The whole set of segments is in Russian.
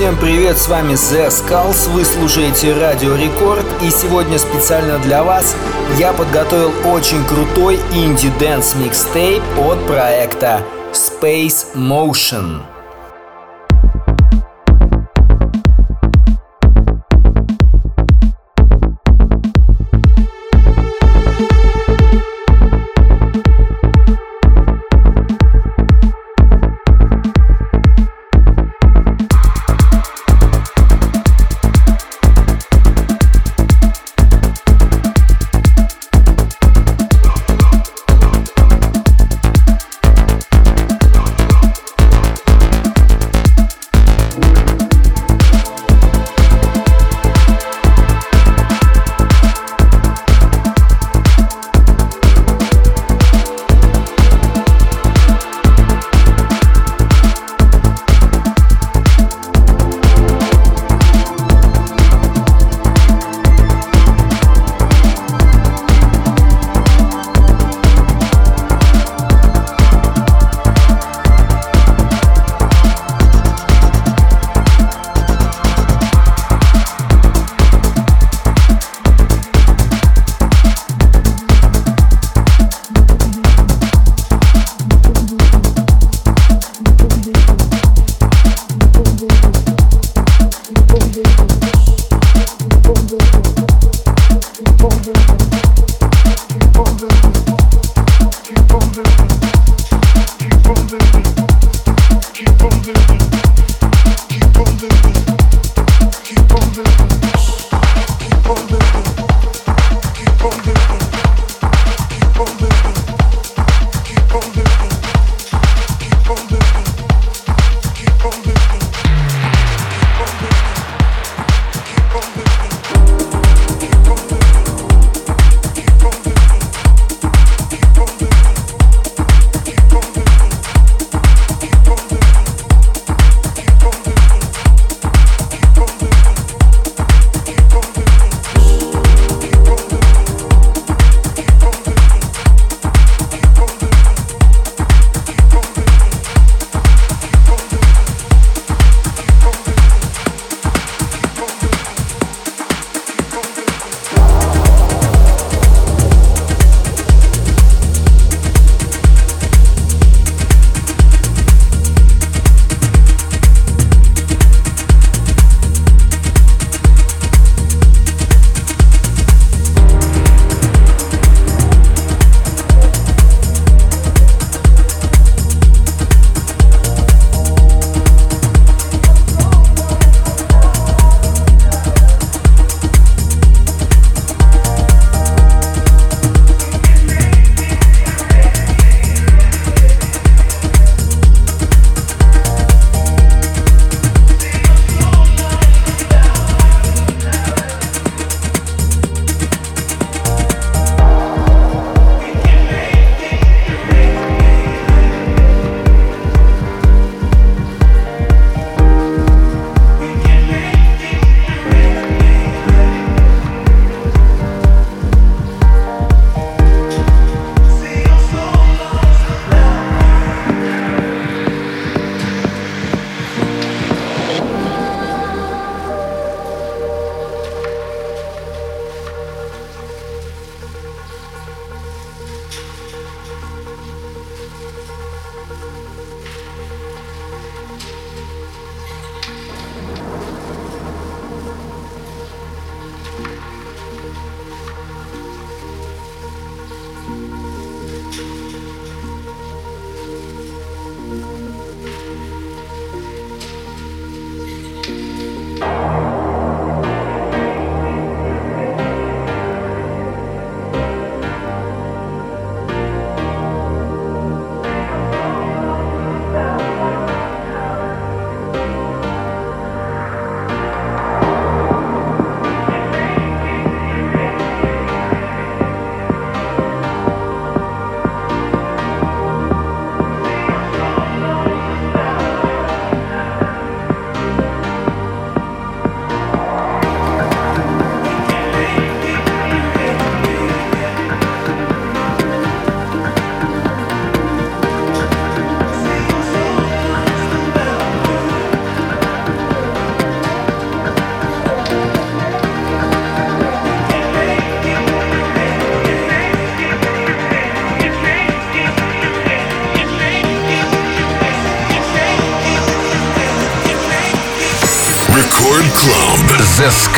Всем привет, с вами The Skulls, вы слушаете Радио Рекорд и сегодня специально для вас я подготовил очень крутой indie dance микстейп от проекта Space Motion.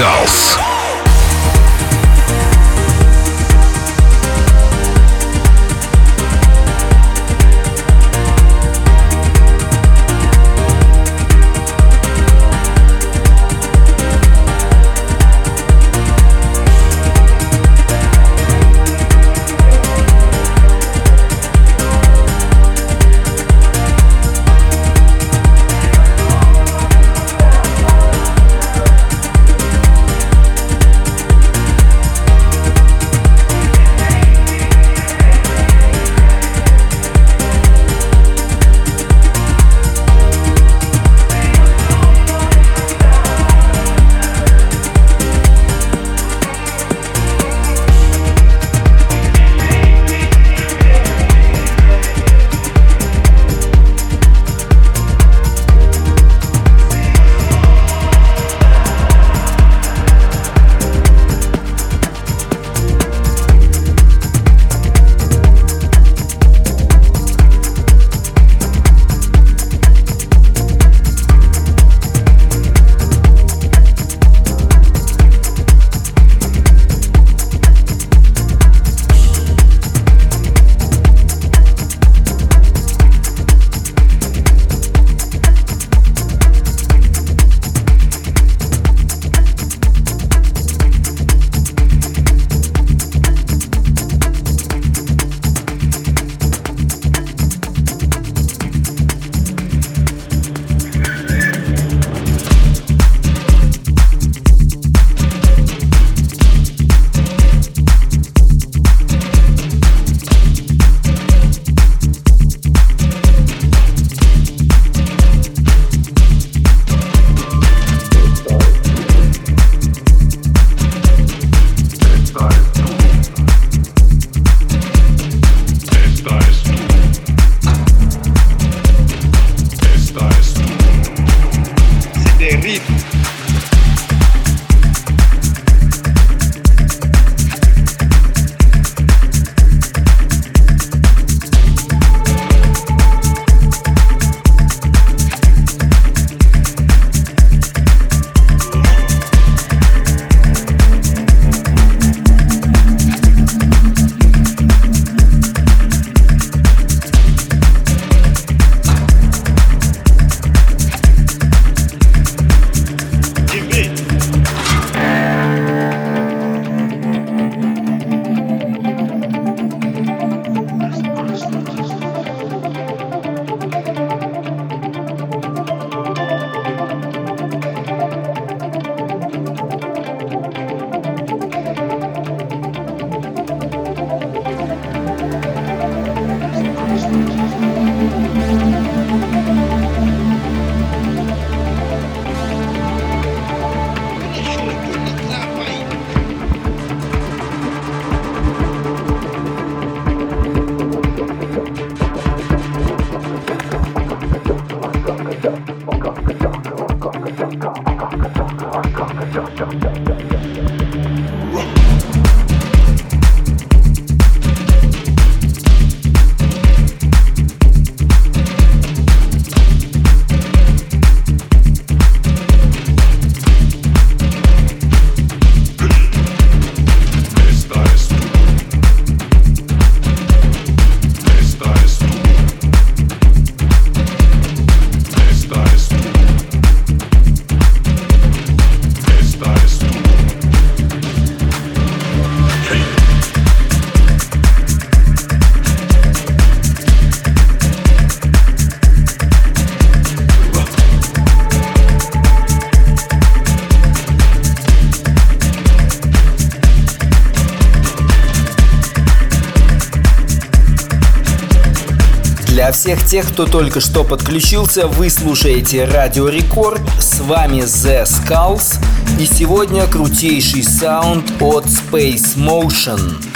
Musicals. Всех тех, кто только что подключился, вы слушаете Радио Рекорд, с вами The Skulls, и сегодня крутейший саунд от Space Motion.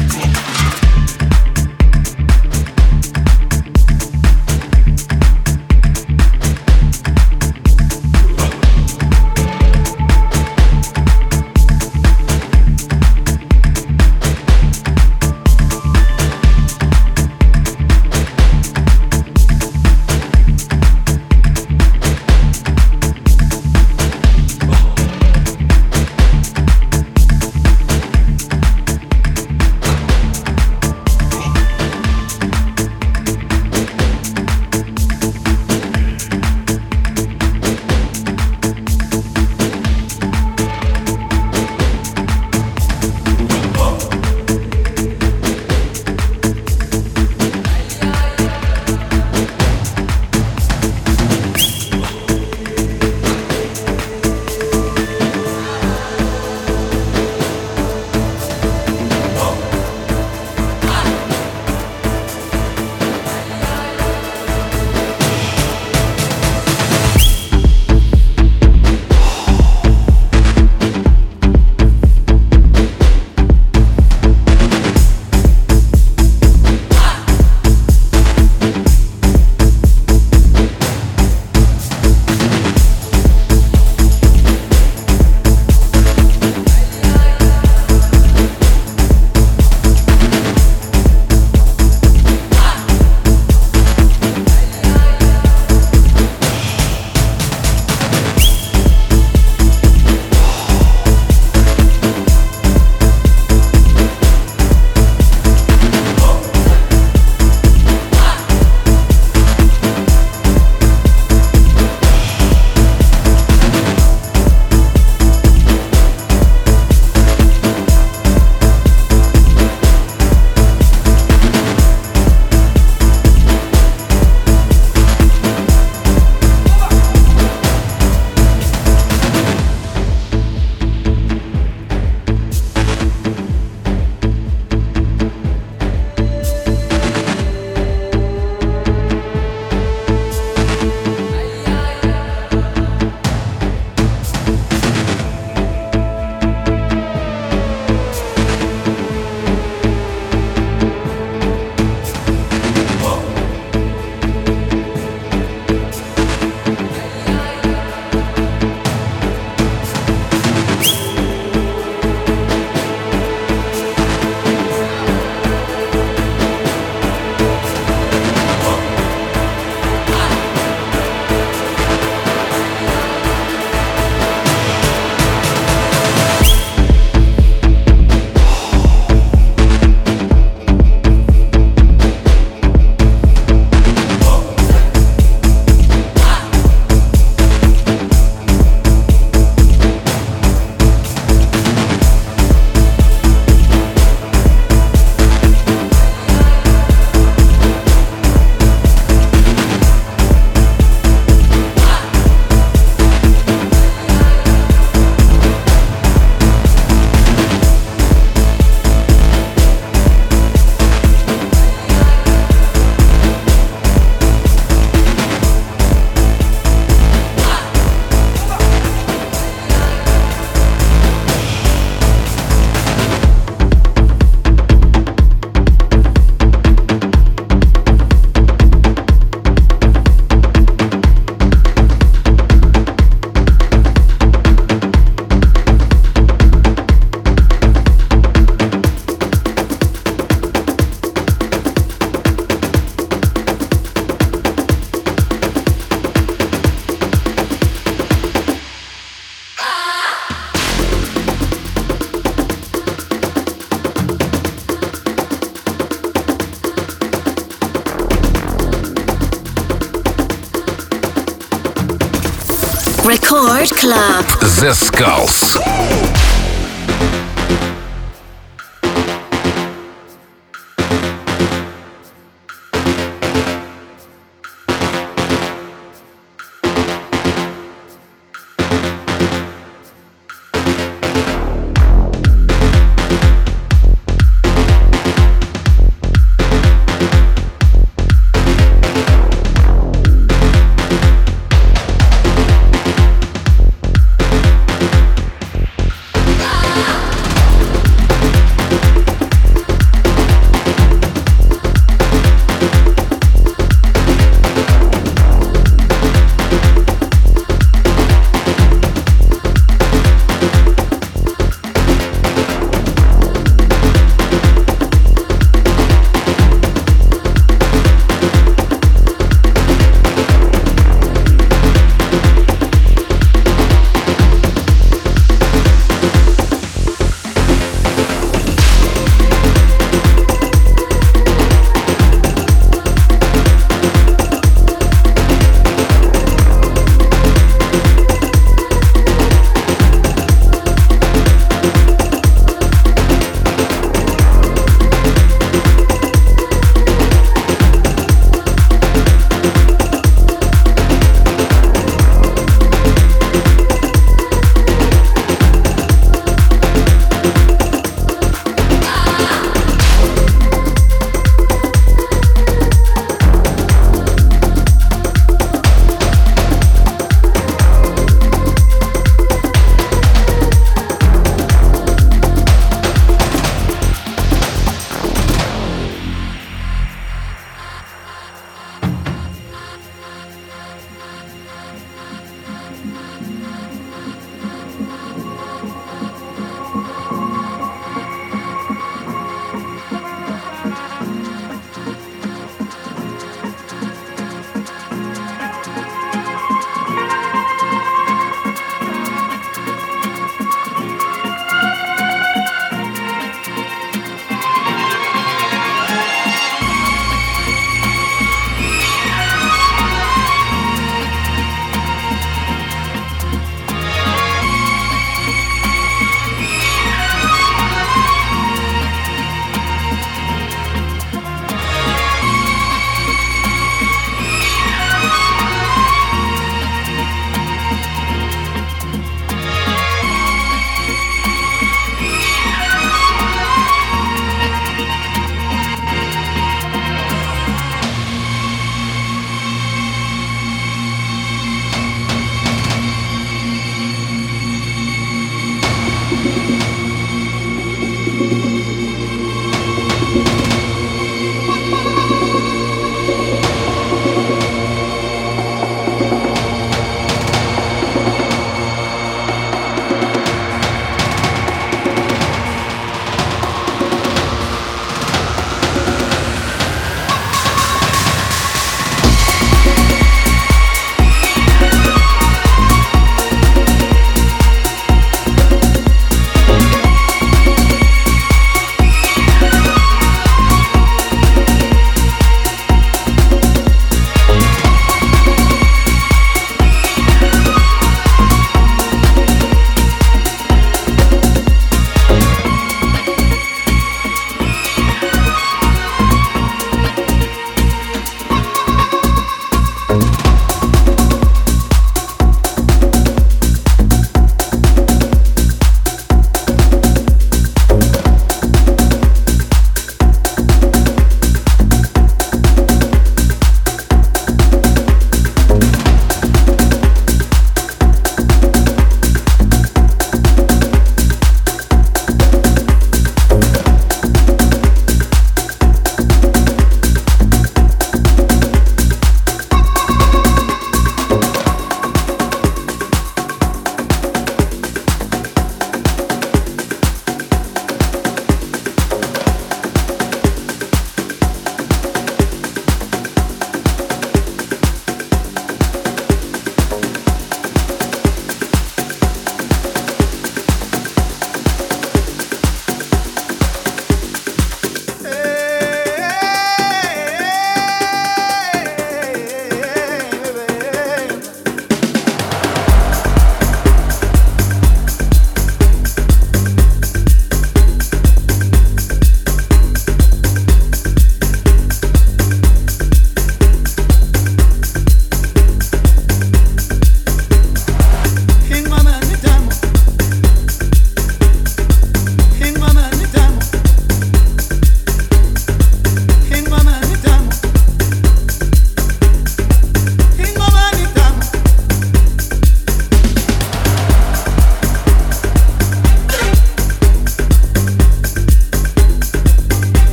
The Skulls.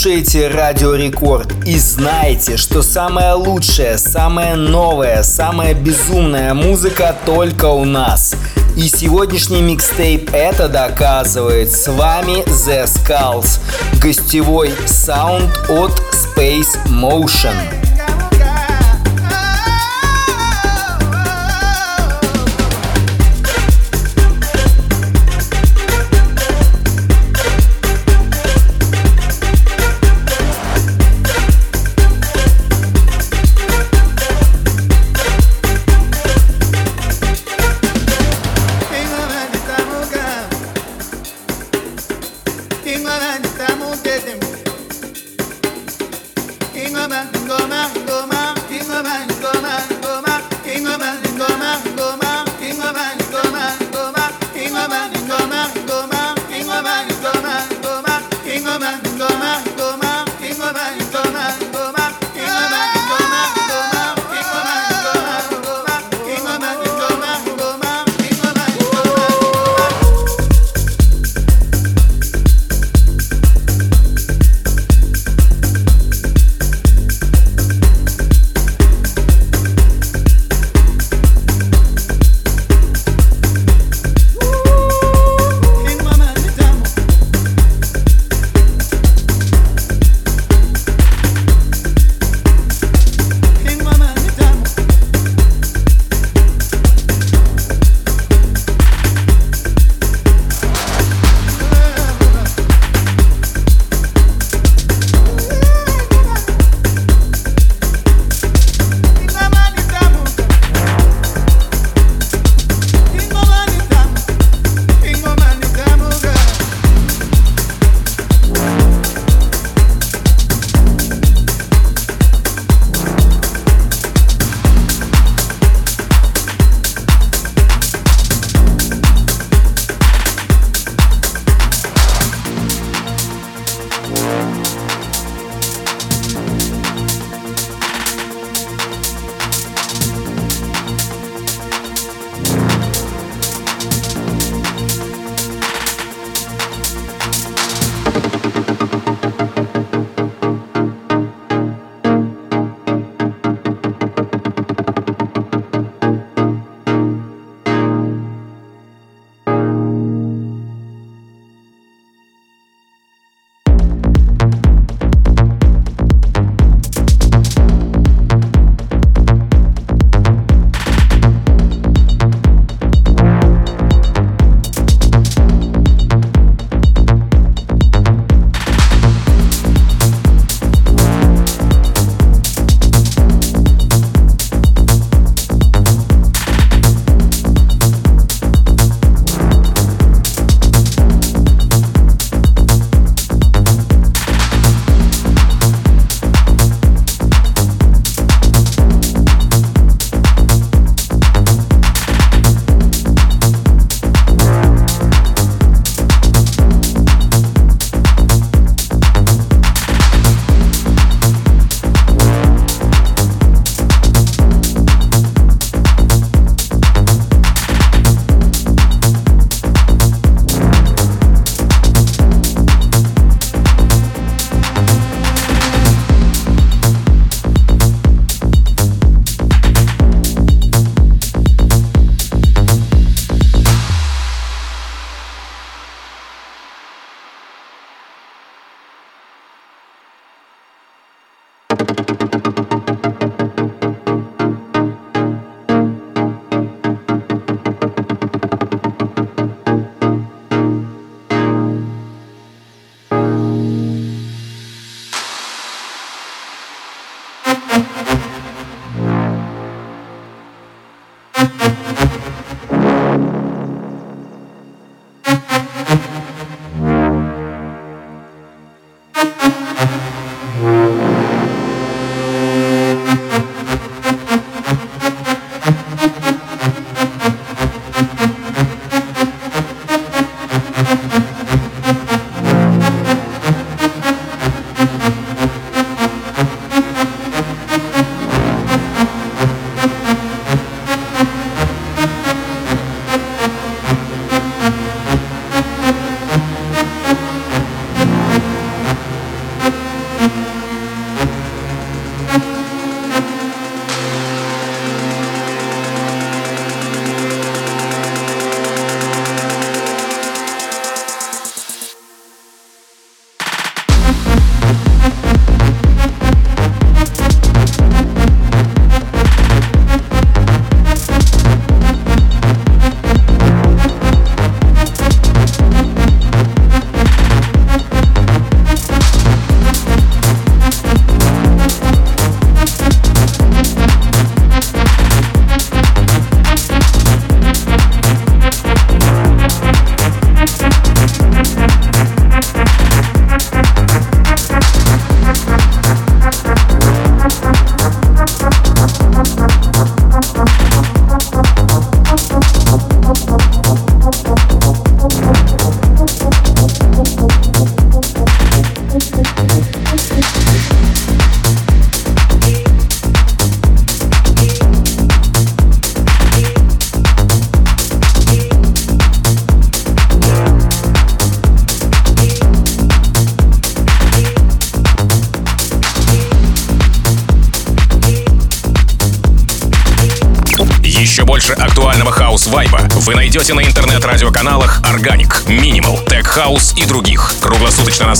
Слушаете Радио Рекорд и знаете, что самая лучшая, самая новая, самая безумная музыка только у нас. И сегодняшний микстейп это доказывает. С вами The Skulls, гостевой саунд от Space Motion.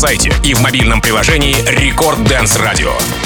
Сайте и в мобильном приложении Record Dance Radio.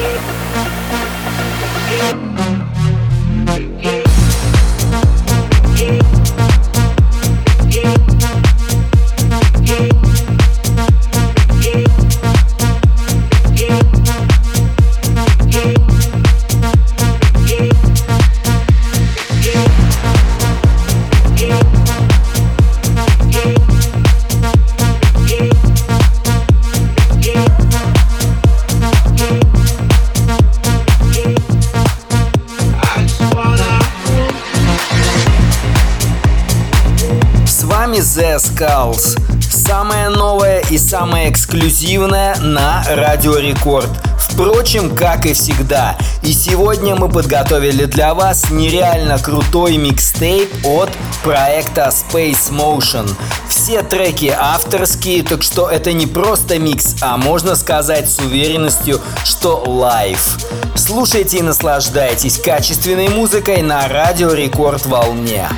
Thank you. Skulls. Самое новое и самое эксклюзивное на Радио Рекорд. Впрочем, как и всегда. И сегодня мы подготовили для вас нереально крутой микстейп от проекта Space Motion. Все треки авторские, так что это не просто микс, а можно сказать с уверенностью, что лайв. Слушайте и наслаждайтесь качественной музыкой на радио Рекорд Волне.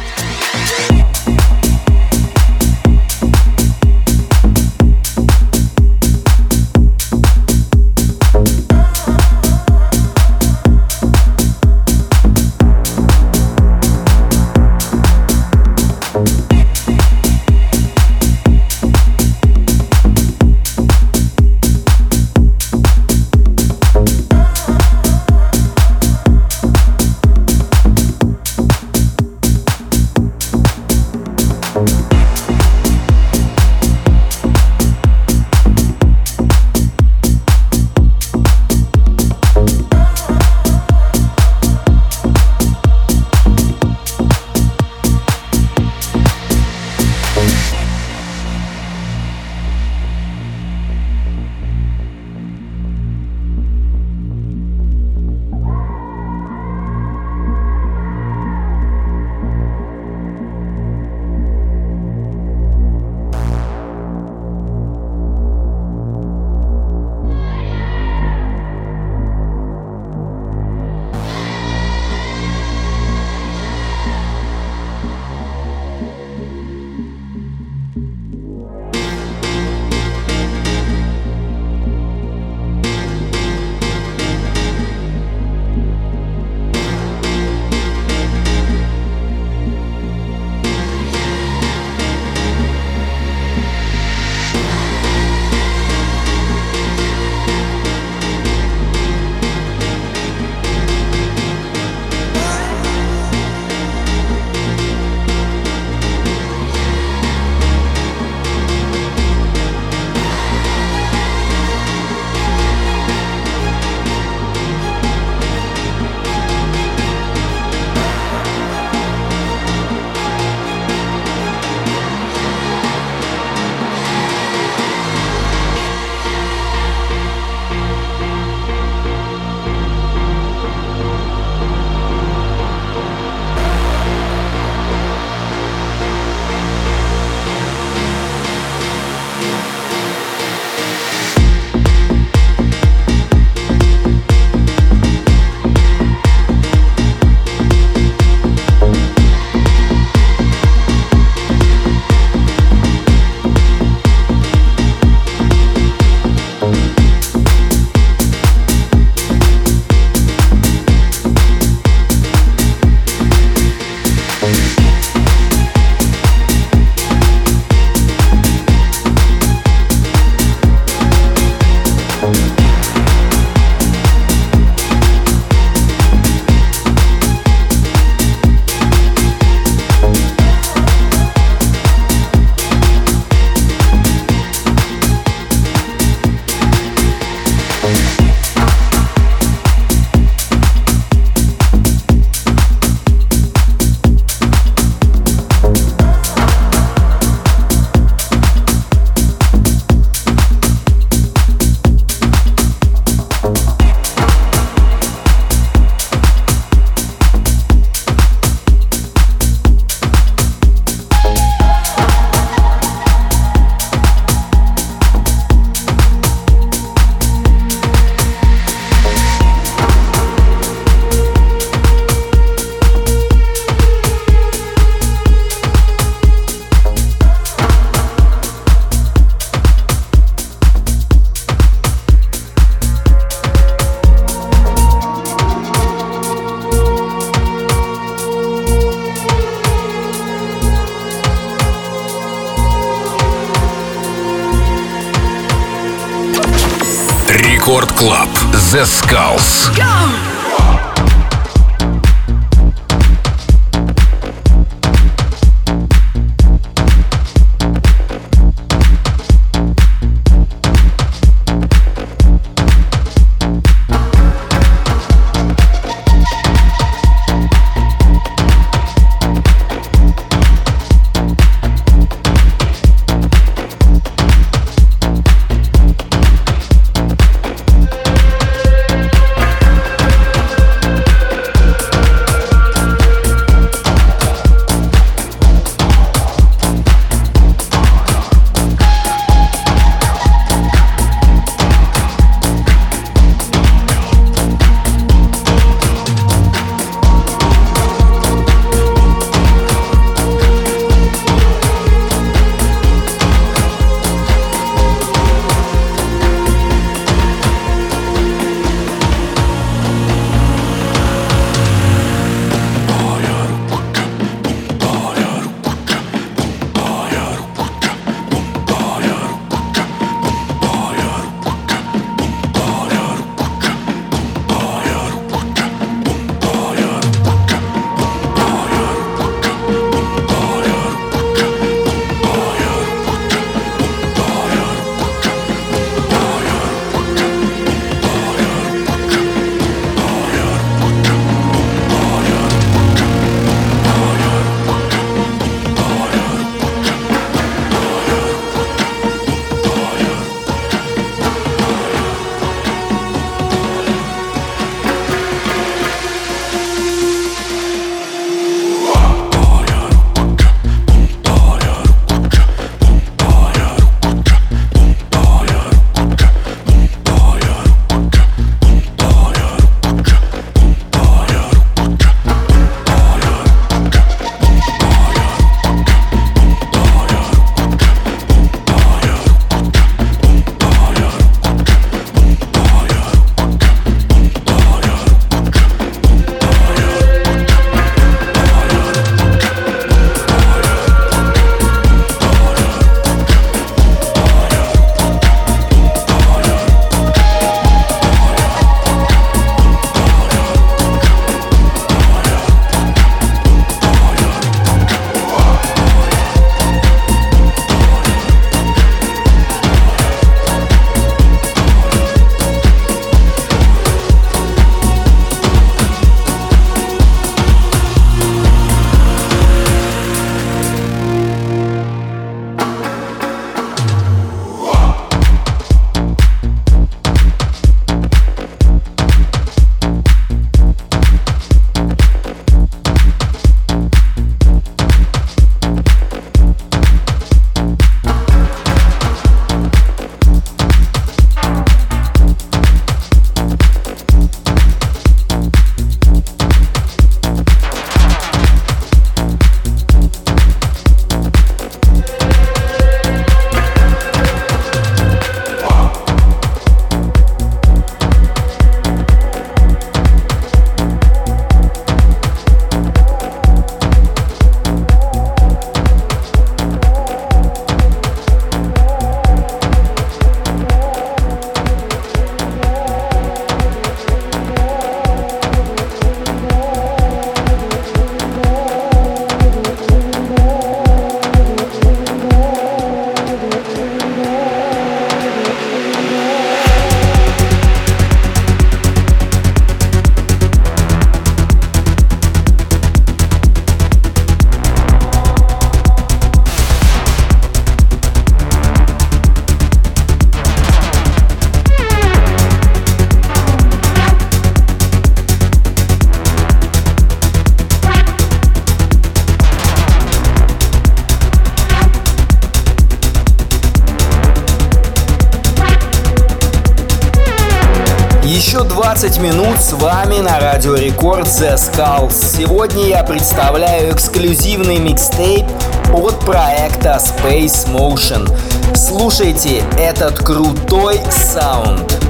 Вами на Радио Рекорд The Skulls. Сегодня я представляю эксклюзивный микстейп от проекта Space Motion. Слушайте этот крутой саунд.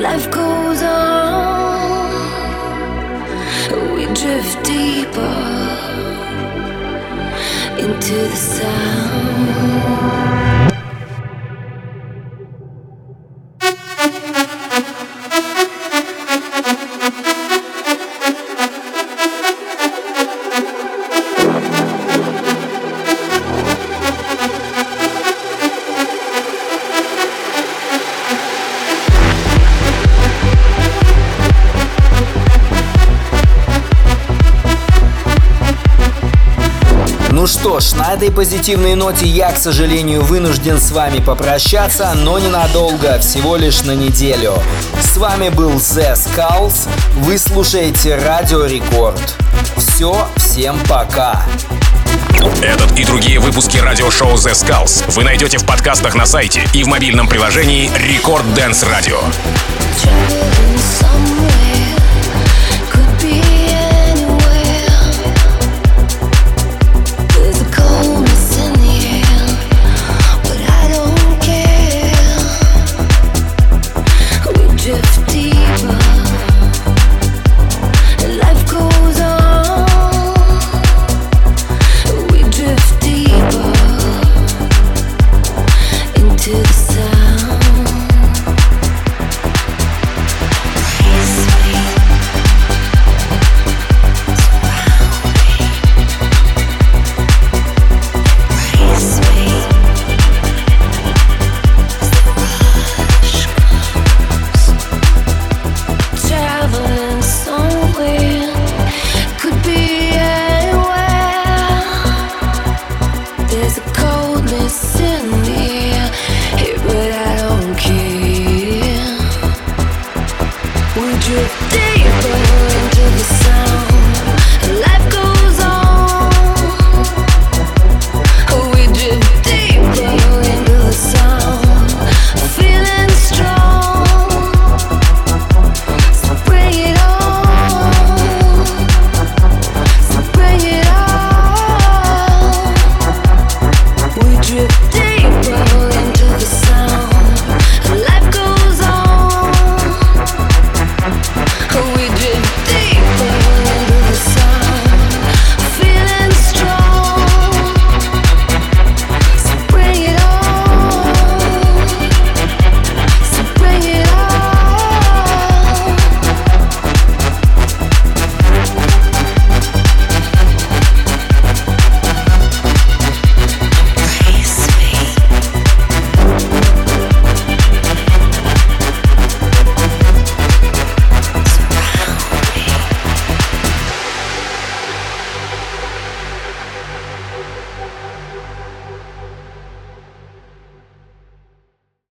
life goes on. We drift deeper into the sound. Этой позитивной ноте я, к сожалению, вынужден с вами попрощаться, но ненадолго, всего лишь на неделю. С вами был The Skulls, вы слушаете Радио Рекорд. Все, всем пока. Этот и другие выпуски радиошоу The Skulls вы найдете в подкастах на сайте и в мобильном приложении Record Dance Radio. Traveling somewhere